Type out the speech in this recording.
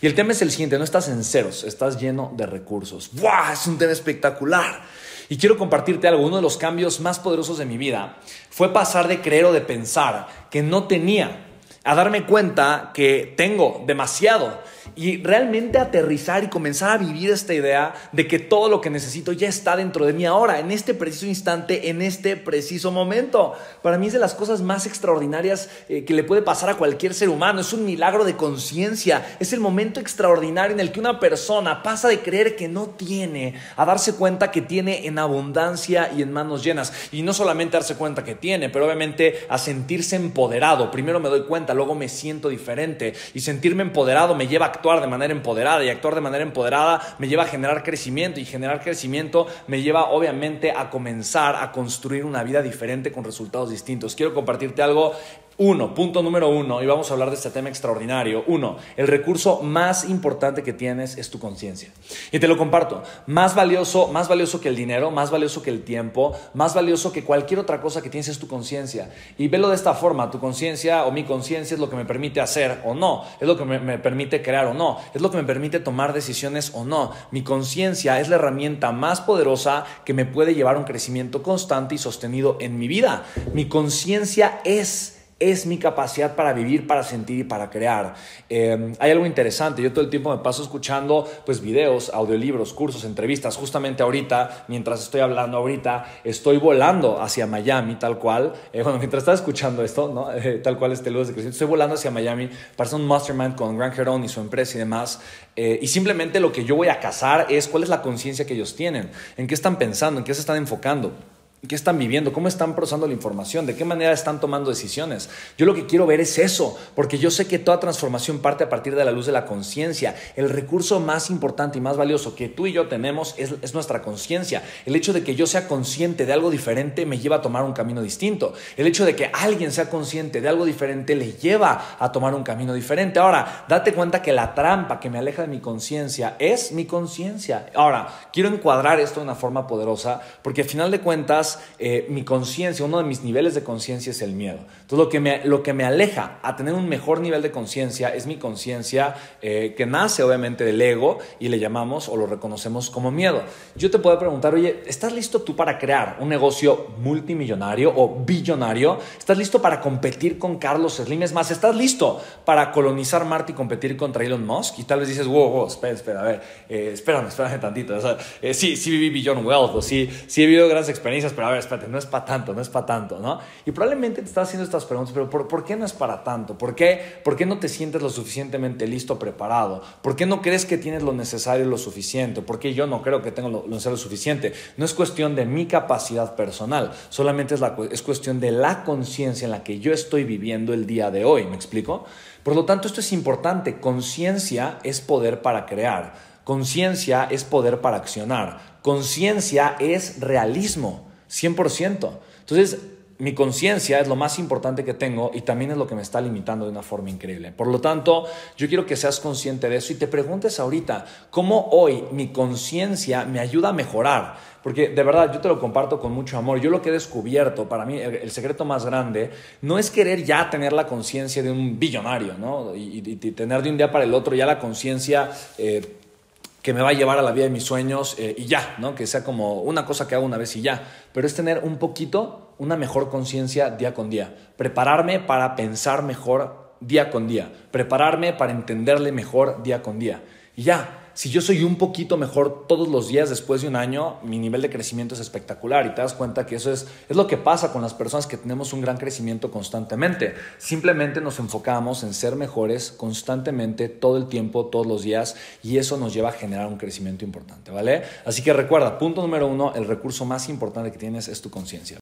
Y el tema es el siguiente, no estás en ceros, estás lleno de recursos. ¡Buah! Es un tema espectacular. Y quiero compartirte algo, uno de los cambios más poderosos de mi vida fue pasar de creer o de pensar que no tenía a darme cuenta que tengo demasiado y realmente aterrizar y comenzar a vivir esta idea de que todo lo que necesito ya está dentro de mí ahora, en este preciso instante, en este preciso momento. Para mí es de las cosas más extraordinarias eh, que le puede pasar a cualquier ser humano. Es un milagro de conciencia. Es el momento extraordinario en el que una persona pasa de creer que no tiene a darse cuenta que tiene en abundancia y en manos llenas. Y no solamente darse cuenta que tiene, pero obviamente a sentirse empoderado. Primero me doy cuenta, luego me siento diferente. Y sentirme empoderado me lleva a actuar de manera empoderada y actuar de manera empoderada me lleva a generar crecimiento y generar crecimiento me lleva obviamente a comenzar a construir una vida diferente con resultados distintos. Quiero compartirte algo uno, punto número uno, y vamos a hablar de este tema extraordinario. Uno, el recurso más importante que tienes es tu conciencia. Y te lo comparto. Más valioso, más valioso que el dinero, más valioso que el tiempo, más valioso que cualquier otra cosa que tienes es tu conciencia. Y velo de esta forma, tu conciencia o mi conciencia es lo que me permite hacer o no, es lo que me, me permite crear o no, es lo que me permite tomar decisiones o no. Mi conciencia es la herramienta más poderosa que me puede llevar a un crecimiento constante y sostenido en mi vida. Mi conciencia es es mi capacidad para vivir, para sentir y para crear. Em, hay algo interesante, yo todo el tiempo me paso escuchando pues videos, audiolibros, cursos, entrevistas. Justamente ahorita, mientras estoy hablando ahorita, estoy volando hacia Miami, tal cual. Eh, bueno, mientras estaba escuchando esto, ¿no? Eh, tal cual este luz de crecimiento, estoy volando hacia Miami para hacer un mastermind con Grant Heron y su empresa y demás. Eh, y simplemente lo que yo voy a cazar es cuál es la conciencia que ellos tienen, en qué están pensando, en qué se están enfocando. ¿Qué están viviendo? ¿Cómo están procesando la información? ¿De qué manera están tomando decisiones? Yo lo que quiero ver es eso, porque yo sé que toda transformación parte a partir de la luz de la conciencia. El recurso más importante y más valioso que tú y yo tenemos es, nuestra conciencia. El hecho de que yo sea consciente de algo diferente me lleva a tomar un camino distinto. El hecho de que alguien sea consciente de algo diferente le lleva a tomar un camino diferente. Ahora, date cuenta que la trampa que me aleja de mi conciencia es mi conciencia. Ahora, quiero encuadrar esto de una forma poderosa, porque al final de cuentas, eh, mi conciencia, uno de mis niveles de conciencia es el miedo. Entonces lo que me, lo que me aleja a tener un mejor nivel de conciencia es mi conciencia eh, que nace obviamente del ego y le llamamos o lo reconocemos como miedo. Yo te puedo preguntar, oye, ¿estás listo tú para crear un negocio multimillonario o billonario? ¿Estás listo para competir con Carlos Slim? Es más, ¿estás listo para colonizar Marte y competir contra Elon Musk? Y tal vez dices, wow, wow espera, espera, a ver, eh, espérame, espérame tantito. sí, sí viví Billion Wealth, o sí, sí he vivido grandes experiencias, pero a ver, espérate, no es para tanto, no es para tanto, ¿no? Y probablemente te estás haciendo estas preguntas, pero ¿por, qué no es para tanto? ¿Por qué, ¿Por qué no te sientes lo suficientemente listo, preparado? ¿Por qué no crees que tienes lo necesario y lo suficiente? ¿Por qué yo no creo que tengo lo, necesario lo suficiente? No es cuestión de mi capacidad personal, solamente es, la, es cuestión de la conciencia en la que yo estoy viviendo el día de hoy, ¿me explico? Por lo tanto, esto es importante. Conciencia es poder para crear. Conciencia es poder para accionar. Conciencia es realismo. 100%. Entonces, mi conciencia es lo más importante que tengo y también es lo que me está limitando de una forma increíble. Por lo tanto, yo quiero que seas consciente de eso y te preguntes ahorita, ¿cómo hoy mi conciencia me ayuda a mejorar? Porque de verdad, yo te lo comparto con mucho amor. Yo lo que he descubierto, para mí, el, secreto más grande, no es querer ya tener la conciencia de un billonario, ¿no? Y, tener de un día para el otro ya la conciencia... Eh, que me va a llevar a la vida de mis sueños eh, y ya, ¿no? Que sea como una cosa que hago una vez y ya. Pero es tener un poquito, una mejor conciencia día con día. Prepararme para pensar mejor día con día. Prepararme para entenderle mejor día con día. Y ya, si yo soy un poquito mejor todos los días después de un año, mi nivel de crecimiento es espectacular y te das cuenta que eso es, es lo que pasa con las personas que tenemos un gran crecimiento constantemente. Simplemente nos enfocamos en ser mejores constantemente, todo el tiempo, todos los días y eso nos lleva a generar un crecimiento importante, ¿vale? Así que recuerda, punto número uno, el recurso más importante que tienes es tu conciencia.